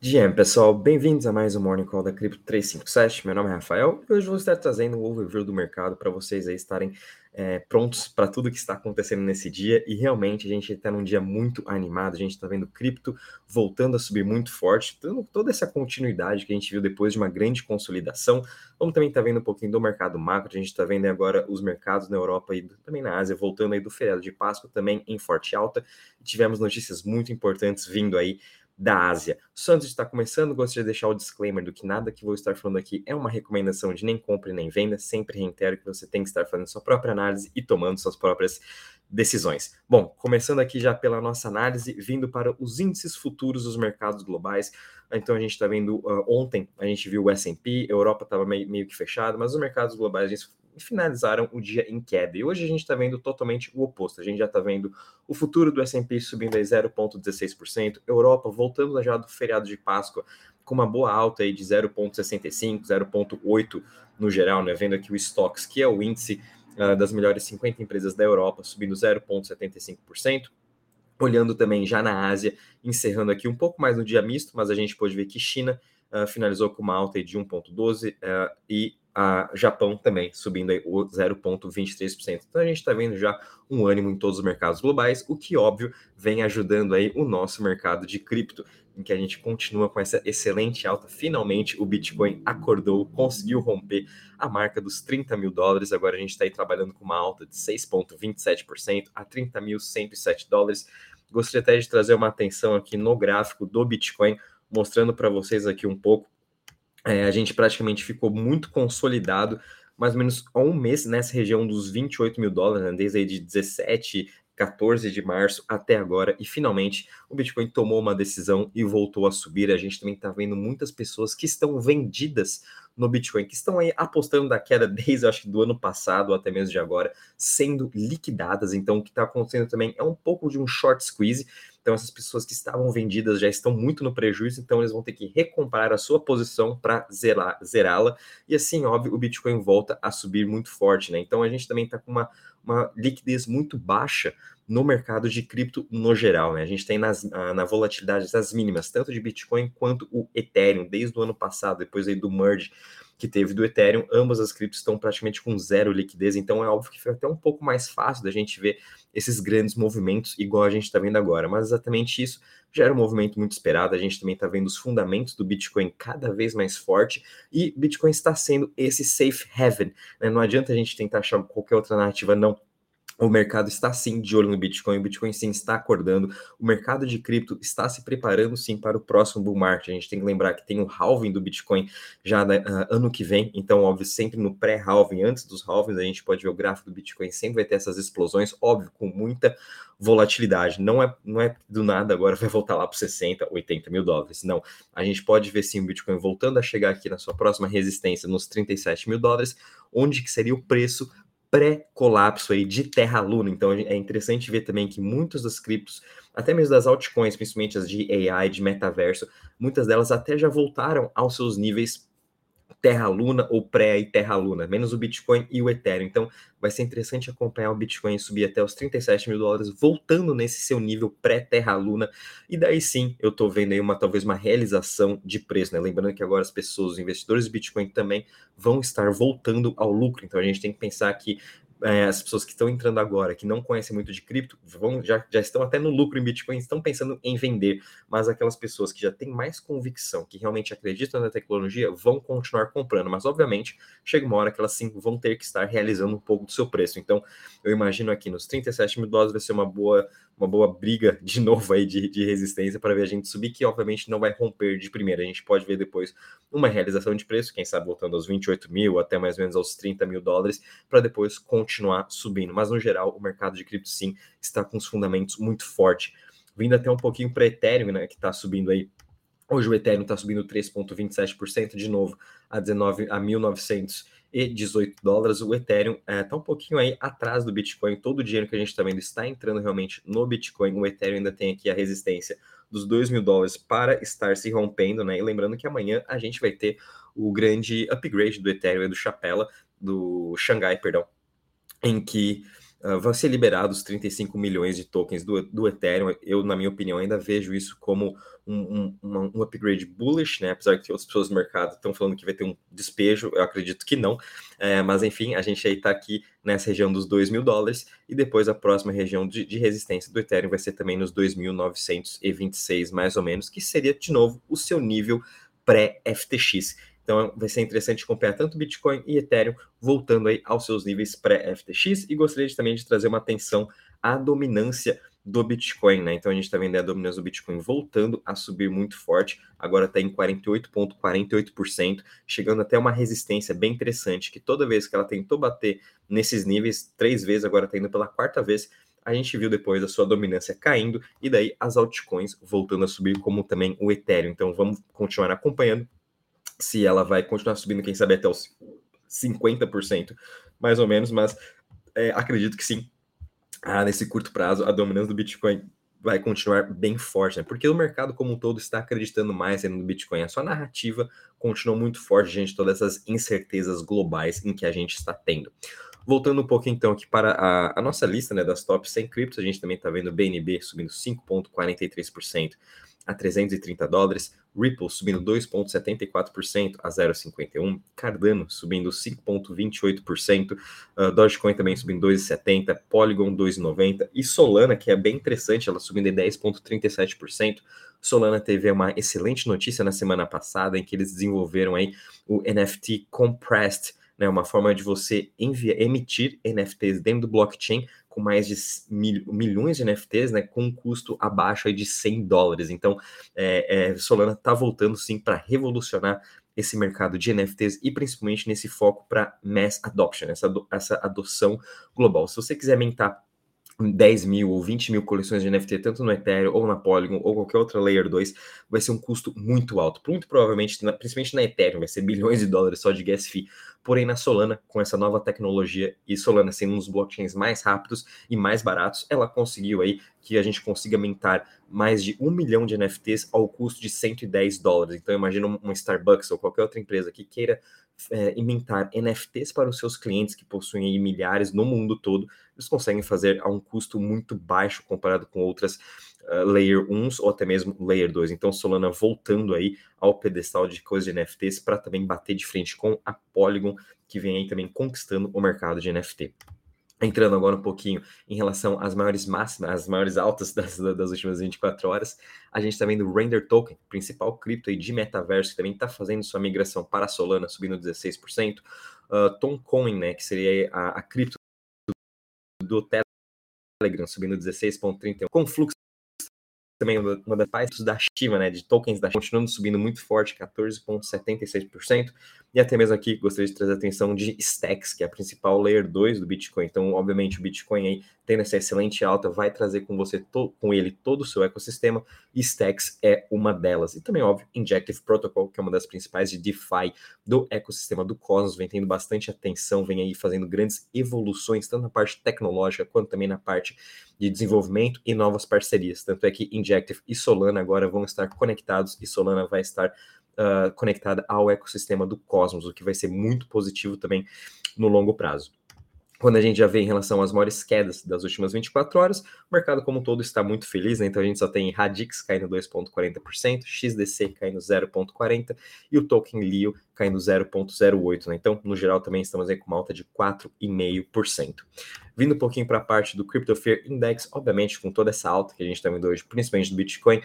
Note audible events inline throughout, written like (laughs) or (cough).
Dia, pessoal, bem-vindos a mais um Morning Call da Cripto 357. Meu nome é Rafael e hoje vou estar trazendo um overview do mercado para vocês aí estarem é, prontos para tudo que está acontecendo nesse dia. E realmente a gente está num dia muito animado, a gente está vendo cripto voltando a subir muito forte, dando toda essa continuidade que a gente viu depois de uma grande consolidação. Vamos também estar tá vendo um pouquinho do mercado macro, a gente está vendo agora os mercados na Europa e também na Ásia voltando aí do feriado de Páscoa também em forte alta. tivemos notícias muito importantes vindo aí da Ásia. Só antes de estar começando, gostaria de deixar o disclaimer do que nada que vou estar falando aqui é uma recomendação de nem compra nem venda. Sempre reitero que você tem que estar fazendo sua própria análise e tomando suas próprias decisões. Bom, começando aqui já pela nossa análise, vindo para os índices futuros dos mercados globais. Então a gente está vendo uh, ontem, a gente viu o S&P, Europa estava meio, meio que fechado, mas os mercados globais finalizaram o dia em queda. E hoje a gente está vendo totalmente o oposto. A gente já está vendo o futuro do S&P subindo aí 0,16%, Europa voltando já do feriado de Páscoa com uma boa alta aí de 0,65, 0,8 no geral, né? Vendo aqui o Stocks, que é o índice uh, das melhores 50 empresas da Europa, subindo 0,75%. Olhando também já na Ásia, encerrando aqui um pouco mais no dia misto, mas a gente pode ver que China uh, finalizou com uma alta de 1,12 uh, e a Japão também subindo aí o 0,23%. Então a gente está vendo já um ânimo em todos os mercados globais, o que óbvio vem ajudando aí o nosso mercado de cripto, em que a gente continua com essa excelente alta. Finalmente o Bitcoin acordou, conseguiu romper a marca dos 30 mil dólares. Agora a gente está aí trabalhando com uma alta de 6,27% a 30.107 dólares. Gostaria até de trazer uma atenção aqui no gráfico do Bitcoin, mostrando para vocês aqui um pouco. É, a gente praticamente ficou muito consolidado, mais ou menos há um mês nessa região dos 28 mil dólares, né, desde aí de 17, 14 de março até agora, e finalmente o Bitcoin tomou uma decisão e voltou a subir. A gente também está vendo muitas pessoas que estão vendidas no Bitcoin, que estão aí apostando da queda desde, acho que do ano passado, até mesmo de agora, sendo liquidadas. Então, o que está acontecendo também é um pouco de um short squeeze. Então, essas pessoas que estavam vendidas já estão muito no prejuízo, então eles vão ter que recomprar a sua posição para zerá-la. E assim, óbvio, o Bitcoin volta a subir muito forte, né? Então, a gente também está com uma, uma liquidez muito baixa no mercado de cripto no geral, né? A gente tem nas, na volatilidade das mínimas, tanto de Bitcoin quanto o Ethereum, desde o ano passado, depois aí do merge que teve do Ethereum, ambas as criptos estão praticamente com zero liquidez, então é óbvio que fica até um pouco mais fácil da gente ver esses grandes movimentos, igual a gente está vendo agora, mas exatamente isso já era um movimento muito esperado, a gente também está vendo os fundamentos do Bitcoin cada vez mais forte, e Bitcoin está sendo esse safe haven, né? não adianta a gente tentar achar qualquer outra narrativa não o mercado está sim de olho no Bitcoin, o Bitcoin sim está acordando, o mercado de cripto está se preparando sim para o próximo bull market. A gente tem que lembrar que tem o halving do Bitcoin já né, uh, ano que vem, então, óbvio, sempre no pré-halving, antes dos halvings, a gente pode ver o gráfico do Bitcoin, sempre vai ter essas explosões, óbvio, com muita volatilidade. Não é, não é do nada agora vai voltar lá para 60, 80 mil dólares. Não. A gente pode ver sim o Bitcoin voltando a chegar aqui na sua próxima resistência nos 37 mil dólares, onde que seria o preço pré-colapso aí de Terra Luna. Então é interessante ver também que muitas das criptos, até mesmo das altcoins, principalmente as de AI, de metaverso, muitas delas até já voltaram aos seus níveis Terra Luna ou pré e Terra Luna, menos o Bitcoin e o Ethereum. Então, vai ser interessante acompanhar o Bitcoin subir até os 37 mil dólares, voltando nesse seu nível pré-Terra Luna. E daí sim, eu tô vendo aí uma talvez uma realização de preço, né? Lembrando que agora as pessoas, os investidores de Bitcoin também vão estar voltando ao lucro. Então, a gente tem que pensar que é, as pessoas que estão entrando agora, que não conhecem muito de cripto, vão, já, já estão até no lucro em Bitcoin, estão pensando em vender, mas aquelas pessoas que já têm mais convicção, que realmente acreditam na tecnologia, vão continuar comprando, mas obviamente chega uma hora que elas sim vão ter que estar realizando um pouco do seu preço. Então, eu imagino aqui nos 37 mil dólares vai ser uma boa, uma boa briga de (laughs) novo aí de, de resistência para ver a gente subir, que obviamente não vai romper de primeira. A gente pode ver depois uma realização de preço, quem sabe voltando aos 28 mil, até mais ou menos aos 30 mil dólares, para depois continuar subindo. Mas no geral, o mercado de cripto sim está com os fundamentos muito forte. Vindo até um pouquinho para Ethereum, né, que está subindo aí. Hoje o Ethereum está subindo 3,27% de novo a 19 a 1.918 dólares. O Ethereum está é, tá um pouquinho aí atrás do Bitcoin. Todo o dinheiro que a gente está vendo está entrando realmente no Bitcoin. O Ethereum ainda tem aqui a resistência dos 2 mil dólares para estar se rompendo, né? E lembrando que amanhã a gente vai ter o grande upgrade do Ethereum e do Chapela, do Xangai, perdão, em que uh, vão ser liberados 35 milhões de tokens do, do Ethereum. Eu, na minha opinião, ainda vejo isso como um, um, um upgrade bullish, né? Apesar que as pessoas do mercado estão falando que vai ter um despejo, eu acredito que não. É, mas enfim, a gente aí está aqui nessa região dos 2 mil dólares e depois a próxima região de, de resistência do Ethereum vai ser também nos 2.926 mais ou menos, que seria de novo o seu nível pré-FTX. Então vai ser interessante acompanhar tanto Bitcoin e Ethereum voltando aí aos seus níveis pré-FTX e gostaria também de trazer uma atenção à dominância do Bitcoin, né? Então a gente está vendo a dominância do Bitcoin voltando a subir muito forte, agora está em 48,48%, chegando até uma resistência bem interessante, que toda vez que ela tentou bater nesses níveis, três vezes, agora está indo pela quarta vez, a gente viu depois a sua dominância caindo, e daí as altcoins voltando a subir, como também o Ethereum. Então vamos continuar acompanhando se ela vai continuar subindo, quem sabe até os 50%, mais ou menos, mas é, acredito que sim, ah, nesse curto prazo, a dominância do Bitcoin vai continuar bem forte, né? Porque o mercado como um todo está acreditando mais no Bitcoin. A sua narrativa continua muito forte, gente, todas essas incertezas globais em que a gente está tendo. Voltando um pouco então aqui para a, a nossa lista né, das top 100 criptos, a gente também está vendo o BNB subindo 5,43% a 330 dólares, Ripple subindo 2,74% a 0,51%, Cardano subindo 5,28%, uh, Dogecoin também subindo 2,70%, Polygon 2,90% e Solana, que é bem interessante, ela subindo em 10,37%. Solana teve uma excelente notícia na semana passada em que eles desenvolveram aí o NFT Compressed, né, uma forma de você enviar, emitir NFTs dentro do blockchain com mais de mil, milhões de NFTs, né, com um custo abaixo de 100 dólares. Então, é, é, Solana está voltando sim para revolucionar esse mercado de NFTs e principalmente nesse foco para mass adoption, essa, essa adoção global. Se você quiser mentar 10 mil ou 20 mil coleções de NFT, tanto no Ethereum ou na Polygon ou qualquer outra Layer 2, vai ser um custo muito alto. Muito provavelmente, principalmente na Ethereum, vai ser bilhões de dólares só de gas fee. Porém, na Solana, com essa nova tecnologia e Solana sendo um dos blockchains mais rápidos e mais baratos, ela conseguiu aí que a gente consiga mintar mais de um milhão de NFTs ao custo de 110 dólares. Então, imagina uma Starbucks ou qualquer outra empresa que queira é, inventar NFTs para os seus clientes que possuem milhares no mundo todo, eles conseguem fazer a um custo muito baixo comparado com outras uh, Layer 1 ou até mesmo Layer 2. Então, Solana voltando aí ao pedestal de coisas de NFTs para também bater de frente com a Polygon, que vem aí também conquistando o mercado de NFT. Entrando agora um pouquinho em relação às maiores máximas, às maiores altas (laughs) das, das últimas 24 horas, a gente está vendo o Render Token, principal cripto de metaverso, que também está fazendo sua migração para a Solana, subindo 16%. Uh, Toncoin, né, que seria a, a cripto do Telegram, subindo 16,31%. Conflux também uma das partes da Shiba, né, de tokens da Shiba, continuando subindo muito forte, 14,76%. E até mesmo aqui gostaria de trazer a atenção de Stacks, que é a principal layer 2 do Bitcoin. Então, obviamente, o Bitcoin aí tendo essa excelente alta vai trazer com você com ele todo o seu ecossistema. E Stacks é uma delas. E também, óbvio, Injective Protocol, que é uma das principais de DeFi do ecossistema do Cosmos, vem tendo bastante atenção, vem aí fazendo grandes evoluções, tanto na parte tecnológica quanto também na parte de desenvolvimento e novas parcerias. Tanto é que Injective e Solana agora vão estar conectados e Solana vai estar uh, conectada ao ecossistema do Cosmos, o que vai ser muito positivo também no longo prazo. Quando a gente já vê em relação às maiores quedas das últimas 24 horas, o mercado como um todo está muito feliz, né? Então a gente só tem Radix caindo 2,40%, XDC caindo 0,40% e o token LIO caindo 0,08%, né? Então, no geral, também estamos aí com uma alta de 4,5%. Vindo um pouquinho para a parte do Crypto Fear Index, obviamente, com toda essa alta que a gente está vendo hoje, principalmente do Bitcoin,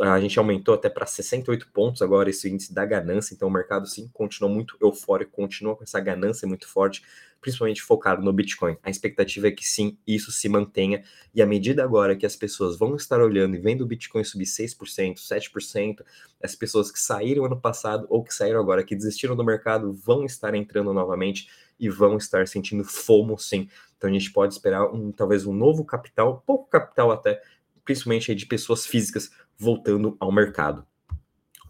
a gente aumentou até para 68 pontos agora esse índice da ganância, então o mercado sim continua muito eufórico, continua com essa ganância muito forte, principalmente focado no Bitcoin. A expectativa é que sim, isso se mantenha, e à medida agora que as pessoas vão estar olhando e vendo o Bitcoin subir 6%, 7%, as pessoas que saíram ano passado ou que saíram agora, que desistiram do mercado, vão estar entrando novamente e vão estar sentindo fomo sim. Então a gente pode esperar um talvez um novo capital, pouco capital até, principalmente de pessoas físicas voltando ao mercado.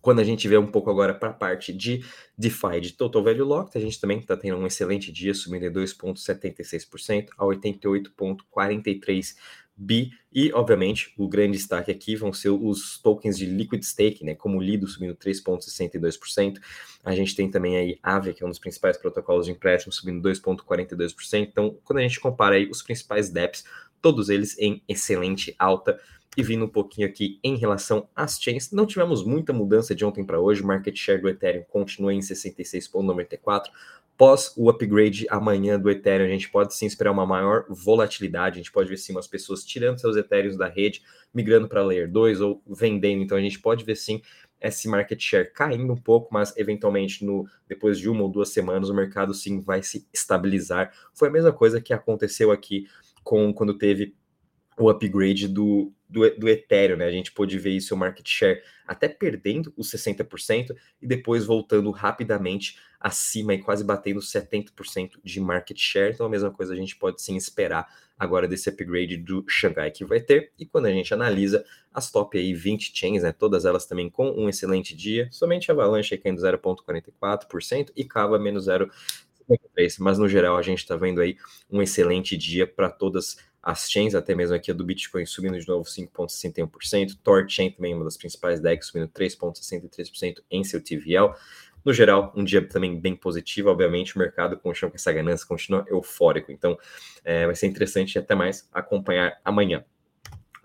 Quando a gente vê um pouco agora para a parte de DeFi de Total Value Locked, a gente também está tendo um excelente dia, subindo 2,76% a 88,43 B e, obviamente, o grande destaque aqui vão ser os tokens de liquid stake, né, como Lido subindo 3,62%. A gente tem também aí Aave, que é um dos principais protocolos de empréstimo, subindo 2,42%. Então, quando a gente compara aí os principais DEPs, todos eles em excelente alta. E vindo um pouquinho aqui em relação às chains, não tivemos muita mudança de ontem para hoje. O market share do Ethereum continua em 66,94. Pós o upgrade amanhã do Ethereum, a gente pode sim esperar uma maior volatilidade, a gente pode ver sim umas pessoas tirando seus Ethereums da rede, migrando para Layer 2 ou vendendo, então a gente pode ver sim esse market share caindo um pouco, mas eventualmente no depois de uma ou duas semanas o mercado sim vai se estabilizar. Foi a mesma coisa que aconteceu aqui com quando teve o upgrade do, do, do, Ethereum, né? A gente pôde ver isso, o market share até perdendo os 60% e depois voltando rapidamente acima e quase batendo 70% de market share. Então, a mesma coisa a gente pode sim esperar agora desse upgrade do Shanghai que vai ter. E quando a gente analisa as top aí 20 chains, né, todas elas também com um excelente dia, somente a Avalanche caindo 0,44% e Cava menos 0,53%. Mas no geral a gente está vendo aí um excelente dia para todas as chains, até mesmo aqui a do Bitcoin subindo de novo 5,61%, Torchain também uma das principais DEX subindo 3,63% em seu TVL. No geral, um dia também bem positivo. Obviamente, o mercado continua com essa ganância, continua eufórico. Então, é, vai ser interessante até mais acompanhar amanhã.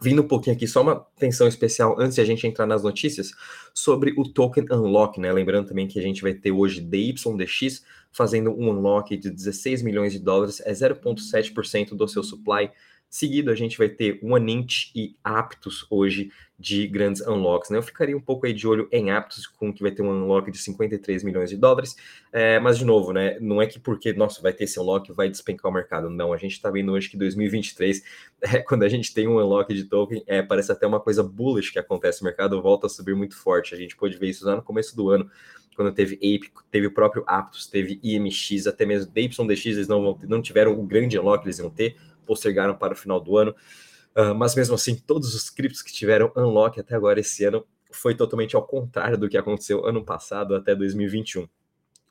Vindo um pouquinho aqui, só uma atenção especial antes de a gente entrar nas notícias sobre o token unlock, né? Lembrando também que a gente vai ter hoje DYDX fazendo um unlock de 16 milhões de dólares, é 0,7% do seu supply Seguido, a gente vai ter o Anint e Aptos hoje de grandes unlocks. Né? Eu ficaria um pouco aí de olho em Aptos, com que vai ter um unlock de 53 milhões de dólares. É, mas, de novo, né, não é que porque, nossa, vai ter esse unlock vai despencar o mercado. Não, a gente está vendo hoje que 2023, (laughs) é, quando a gente tem um unlock de token, é, parece até uma coisa bullish que acontece. O mercado volta a subir muito forte. A gente pôde ver isso lá no começo do ano quando teve Ape, teve o próprio Aptos, teve IMX, até mesmo DYDX, eles não, não tiveram o grande unlock que eles iam ter, postergaram para o final do ano. Uh, mas mesmo assim, todos os criptos que tiveram unlock até agora esse ano foi totalmente ao contrário do que aconteceu ano passado até 2021.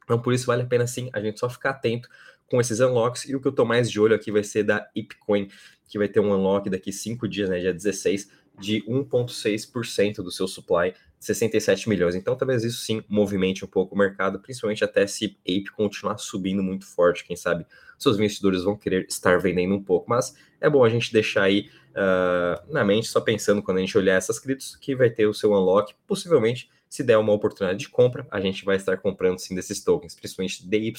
Então, por isso vale a pena sim a gente só ficar atento com esses unlocks. E o que eu tô mais de olho aqui vai ser da Ipcoin, que vai ter um unlock daqui cinco dias, né, dia 16, de 1,6% do seu supply, 67 milhões. Então, talvez isso sim movimente um pouco o mercado, principalmente até se Ape continuar subindo muito forte. Quem sabe seus investidores vão querer estar vendendo um pouco. Mas é bom a gente deixar aí uh, na mente, só pensando quando a gente olhar essas criptos, que vai ter o seu unlock, possivelmente se der uma oportunidade de compra, a gente vai estar comprando sim desses tokens, principalmente DY,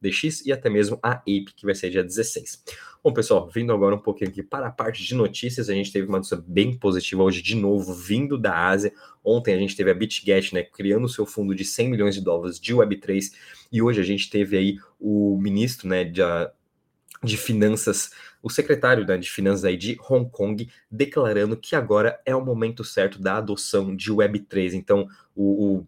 DX e até mesmo a APE, que vai ser dia 16. Bom, pessoal, vindo agora um pouquinho aqui para a parte de notícias, a gente teve uma notícia bem positiva hoje de novo, vindo da Ásia. Ontem a gente teve a BitGet, né, criando o seu fundo de 100 milhões de dólares de Web3, e hoje a gente teve aí o ministro, né, de finanças o secretário né, de Finanças aí de Hong Kong declarando que agora é o momento certo da adoção de Web3. Então, o, o,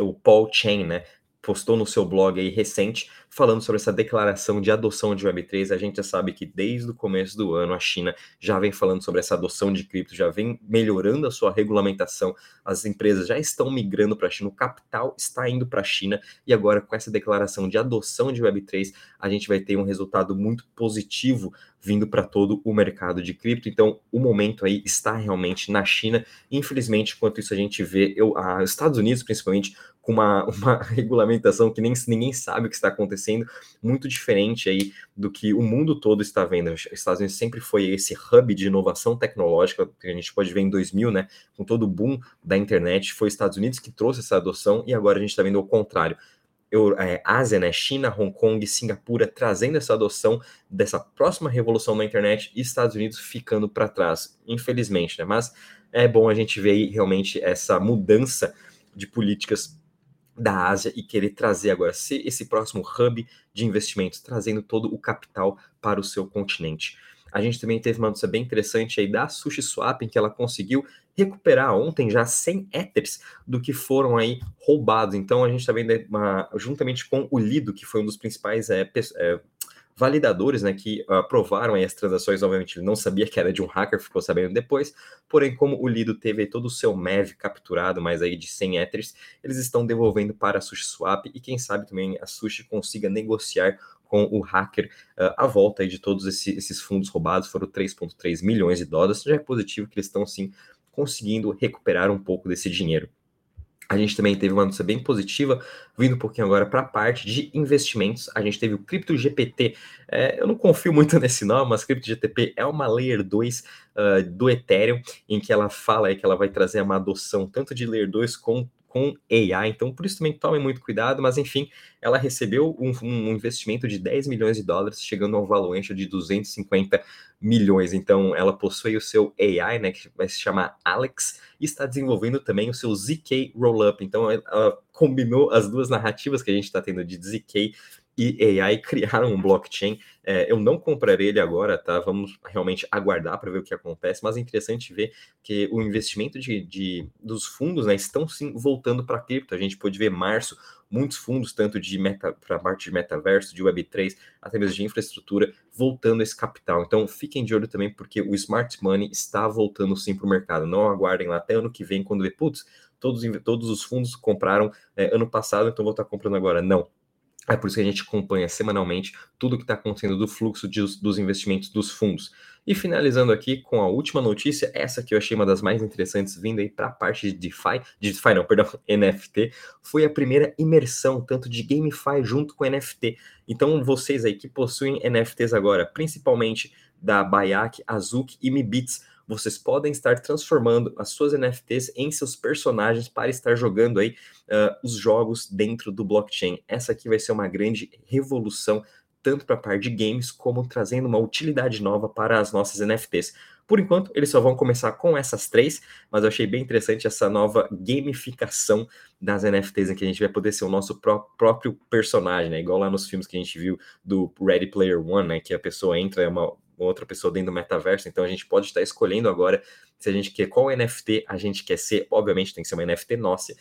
o Paul Chen, né, postou no seu blog aí recente, falando sobre essa declaração de adoção de Web3. A gente já sabe que desde o começo do ano a China já vem falando sobre essa adoção de cripto, já vem melhorando a sua regulamentação. As empresas já estão migrando para a China, o capital está indo para a China e agora com essa declaração de adoção de Web3, a gente vai ter um resultado muito positivo vindo para todo o mercado de cripto. Então, o momento aí está realmente na China. Infelizmente, enquanto isso a gente vê eu, a Estados Unidos, principalmente, com uma, (laughs) uma regulamentação que nem ninguém sabe o que está acontecendo, muito diferente aí do que o mundo todo está vendo. Os Estados Unidos sempre foi esse hub de inovação tecnológica, que a gente pode ver em 2000, né, com todo o boom da internet, foi os Estados Unidos que trouxe essa adoção e agora a gente está vendo o contrário é, Ásia, né, China, Hong Kong, Singapura, trazendo essa adoção dessa próxima revolução na internet e Estados Unidos ficando para trás, infelizmente, né? Mas é bom a gente ver aí realmente essa mudança de políticas da Ásia e querer trazer agora ser esse próximo hub de investimentos, trazendo todo o capital para o seu continente. A gente também teve uma notícia bem interessante aí da SushiSwap, em que ela conseguiu recuperar ontem já 100 Ethers do que foram aí roubados. Então a gente está vendo uma, juntamente com o Lido, que foi um dos principais é, é, validadores, né, que aprovaram as transações, obviamente ele não sabia que era de um hacker, ficou sabendo depois, porém como o Lido teve todo o seu MEV capturado, mais aí de 100 Ethers, eles estão devolvendo para a SushiSwap e quem sabe também a Sushi consiga negociar com o hacker uh, a volta aí de todos esse, esses fundos roubados, foram 3,3 milhões de dólares, já é positivo que eles estão sim conseguindo recuperar um pouco desse dinheiro. A gente também teve uma notícia bem positiva, vindo um pouquinho agora para a parte de investimentos. A gente teve o Crypto GPT. É, eu não confio muito (laughs) nesse nome, mas Crypto GTP é uma Layer 2 uh, ah, do Ethereum, em que ela fala que ela vai trazer uma adoção tanto de Layer 2 com com AI, então por isso também tomem muito cuidado, mas enfim, ela recebeu um, um, investimento de 10 milhões de dólares, chegando ao valuation de 250 milhões, então ela possui o seu AI, né, que vai se chamar Alex, e está desenvolvendo também o seu ZK Rollup, então ela combinou as duas narrativas que a gente está tendo de ZK e AI criaram um blockchain. É, eu não comprarei ele agora, tá? Vamos realmente aguardar para ver o que acontece, mas é interessante ver que o investimento de, de dos fundos né, estão sim voltando para cripto. A gente pôde ver março, muitos fundos, tanto de meta para a parte de metaverso, de Web3, até mesmo de infraestrutura, voltando esse capital. Então fiquem de olho também, porque o smart money está voltando sim para o mercado. Não aguardem lá até ano que vem, quando vê, putz, todos, todos os fundos compraram é, ano passado, então vou estar comprando agora. Não é por isso que a gente acompanha semanalmente tudo o que está acontecendo do fluxo de, dos investimentos dos fundos. E finalizando aqui com a última notícia, essa que eu achei uma das mais interessantes, vindo aí para a parte de DeFi, de DeFi não, perdão, (laughs) NFT, foi a primeira imersão tanto de GameFi junto com NFT. Então vocês aí que possuem NFTs agora, principalmente da Bayak, Azuki e Mibits, vocês podem estar transformando as suas NFTs em seus personagens para estar jogando aí uh, os jogos dentro do blockchain. Essa aqui vai ser uma grande revolução, tanto para a parte de games, como trazendo uma utilidade nova para as nossas NFTs. Por enquanto, eles só vão começar com essas três, mas eu achei bem interessante essa nova gamificação das NFTs, em que a gente vai poder ser o nosso pró próprio personagem, né? Igual lá nos filmes que a gente viu do Ready Player One, né? Que a pessoa entra, é uma outra pessoa dentro do metaverso, então a gente pode estar escolhendo agora se a gente quer qual NFT a gente quer ser, obviamente tem que ser uma NFT nossa,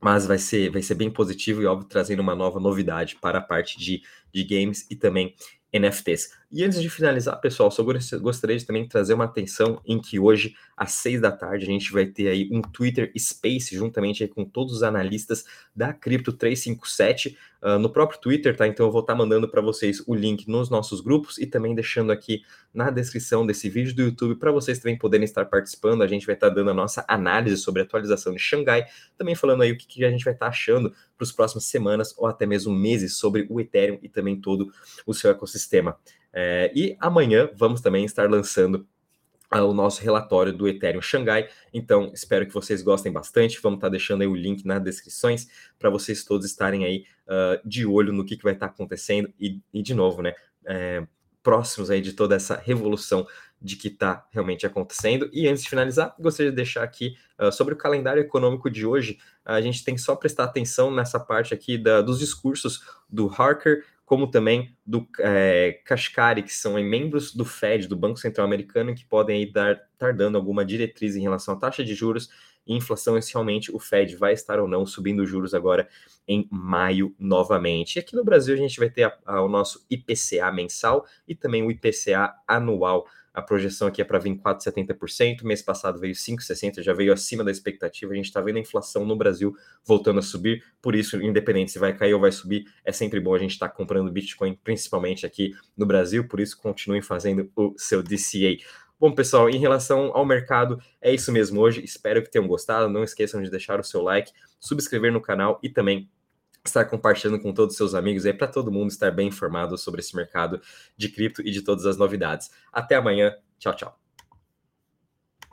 mas vai ser, vai ser bem positivo e óbvio trazendo uma nova novidade para a parte de, de games e também NFTs. E antes de finalizar, pessoal, só gostaria de também trazer uma atenção em que hoje, às seis da tarde, a gente vai ter aí um Twitter Space, juntamente com todos os analistas da Cripto 357, uh, ah, no próprio Twitter, tá? Então eu vou estar tá mandando para vocês o link nos nossos grupos e também deixando aqui na descrição desse vídeo do YouTube para vocês também poderem estar participando. A gente vai estar tá dando a nossa análise sobre a atualização de Xangai, também falando aí o que, que a gente vai estar tá achando para as próximas semanas ou até mesmo meses sobre o Ethereum e também todo o seu ecossistema. É, e amanhã vamos também estar lançando ah, o nosso relatório do Ethereum Xangai. Então, espero que vocês gostem bastante. Vamos estar deixando aí o link nas descrições para vocês todos estarem aí uh, de olho no que, que vai estar acontecendo e, e de novo, né? É, próximos aí de toda essa revolução de que está realmente acontecendo. E antes de finalizar, gostaria de deixar aqui uh, sobre o calendário econômico de hoje. A gente tem só prestar atenção nessa parte aqui da, dos discursos do Harker, como também do é, que são membros do Fed, do Banco Central Americano, que podem aí dar, estar dando alguma diretriz em relação à taxa de juros e inflação, se realmente o Fed vai estar ou não subindo juros agora em maio novamente. E aqui no Brasil a gente vai ter a, a, o nosso IPCA mensal e também o IPCA anual a projeção aqui é para vir 4,70%. Mês passado veio 5,60%, já veio acima da expectativa. A gente está vendo a inflação no Brasil voltando a subir. Por isso, independente se vai cair ou vai subir, é sempre bom a gente estar tá comprando Bitcoin, principalmente aqui no Brasil. Por isso, continuem fazendo o seu DCA. Bom, pessoal, em relação ao mercado, é isso mesmo hoje. Espero que tenham gostado. Não esqueçam de deixar o seu like, subscrever no canal e também estar compartilhando com todos os seus amigos aí para todo mundo estar bem informado sobre esse mercado de cripto e de todas as novidades. Até amanhã. Tchau, tchau.